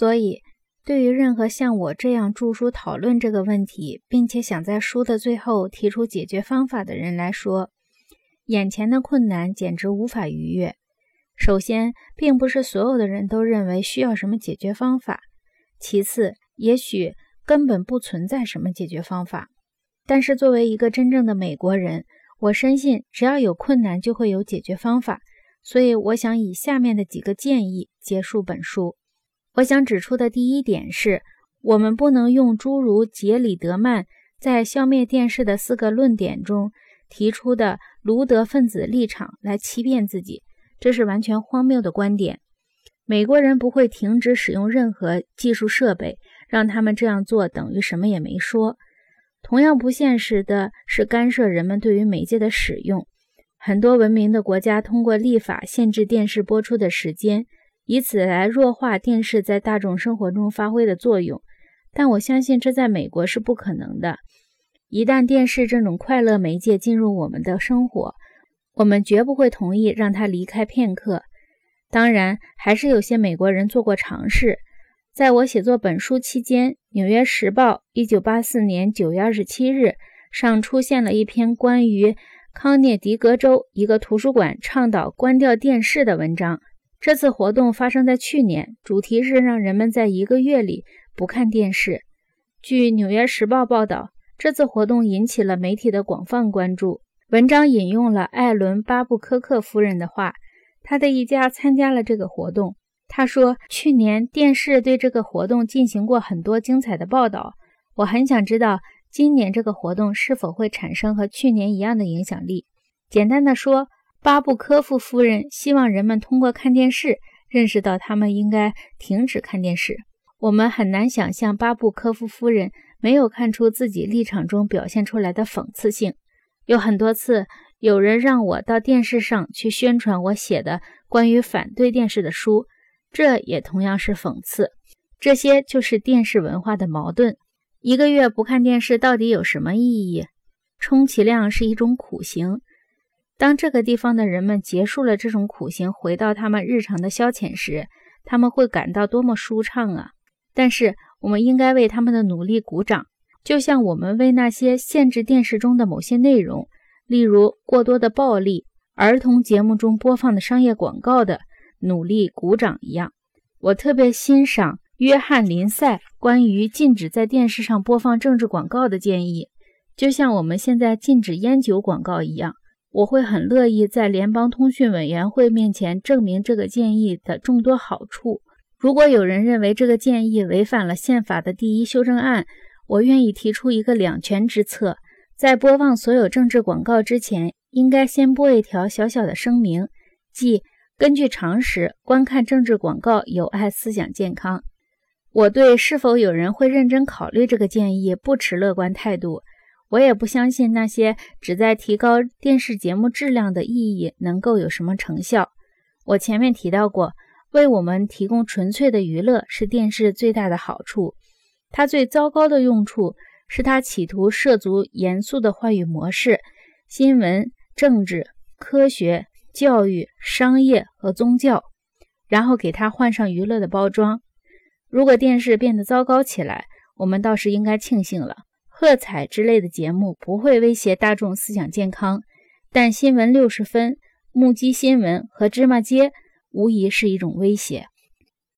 所以，对于任何像我这样著书讨论这个问题，并且想在书的最后提出解决方法的人来说，眼前的困难简直无法逾越。首先，并不是所有的人都认为需要什么解决方法；其次，也许根本不存在什么解决方法。但是，作为一个真正的美国人，我深信只要有困难，就会有解决方法。所以，我想以下面的几个建议结束本书。我想指出的第一点是，我们不能用诸如杰里德曼在《消灭电视的四个论点》中提出的卢德分子立场来欺骗自己，这是完全荒谬的观点。美国人不会停止使用任何技术设备，让他们这样做等于什么也没说。同样不现实的是干涉人们对于媒介的使用。很多文明的国家通过立法限制电视播出的时间。以此来弱化电视在大众生活中发挥的作用，但我相信这在美国是不可能的。一旦电视这种快乐媒介进入我们的生活，我们绝不会同意让它离开片刻。当然，还是有些美国人做过尝试。在我写作本书期间，《纽约时报》1984年9月27日上出现了一篇关于康涅狄格州一个图书馆倡导关掉电视的文章。这次活动发生在去年，主题是让人们在一个月里不看电视。据《纽约时报》报道，这次活动引起了媒体的广泛关注。文章引用了艾伦·巴布科克夫人的话，她的一家参加了这个活动。她说：“去年电视对这个活动进行过很多精彩的报道。我很想知道今年这个活动是否会产生和去年一样的影响力。”简单的说。巴布科夫夫人希望人们通过看电视认识到他们应该停止看电视。我们很难想象巴布科夫夫人没有看出自己立场中表现出来的讽刺性。有很多次，有人让我到电视上去宣传我写的关于反对电视的书，这也同样是讽刺。这些就是电视文化的矛盾。一个月不看电视到底有什么意义？充其量是一种苦行。当这个地方的人们结束了这种苦行，回到他们日常的消遣时，他们会感到多么舒畅啊！但是，我们应该为他们的努力鼓掌，就像我们为那些限制电视中的某些内容，例如过多的暴力、儿童节目中播放的商业广告的努力鼓掌一样。我特别欣赏约翰·林赛关于禁止在电视上播放政治广告的建议，就像我们现在禁止烟酒广告一样。我会很乐意在联邦通讯委员会面前证明这个建议的众多好处。如果有人认为这个建议违反了宪法的第一修正案，我愿意提出一个两全之策：在播放所有政治广告之前，应该先播一条小小的声明，即根据常识，观看政治广告有碍思想健康。我对是否有人会认真考虑这个建议不持乐观态度。我也不相信那些旨在提高电视节目质量的意义能够有什么成效。我前面提到过，为我们提供纯粹的娱乐是电视最大的好处。它最糟糕的用处是它企图涉足严肃的话语模式、新闻、政治、科学、教育、商业和宗教，然后给它换上娱乐的包装。如果电视变得糟糕起来，我们倒是应该庆幸了。喝彩之类的节目不会威胁大众思想健康，但新闻六十分、目击新闻和芝麻街无疑是一种威胁。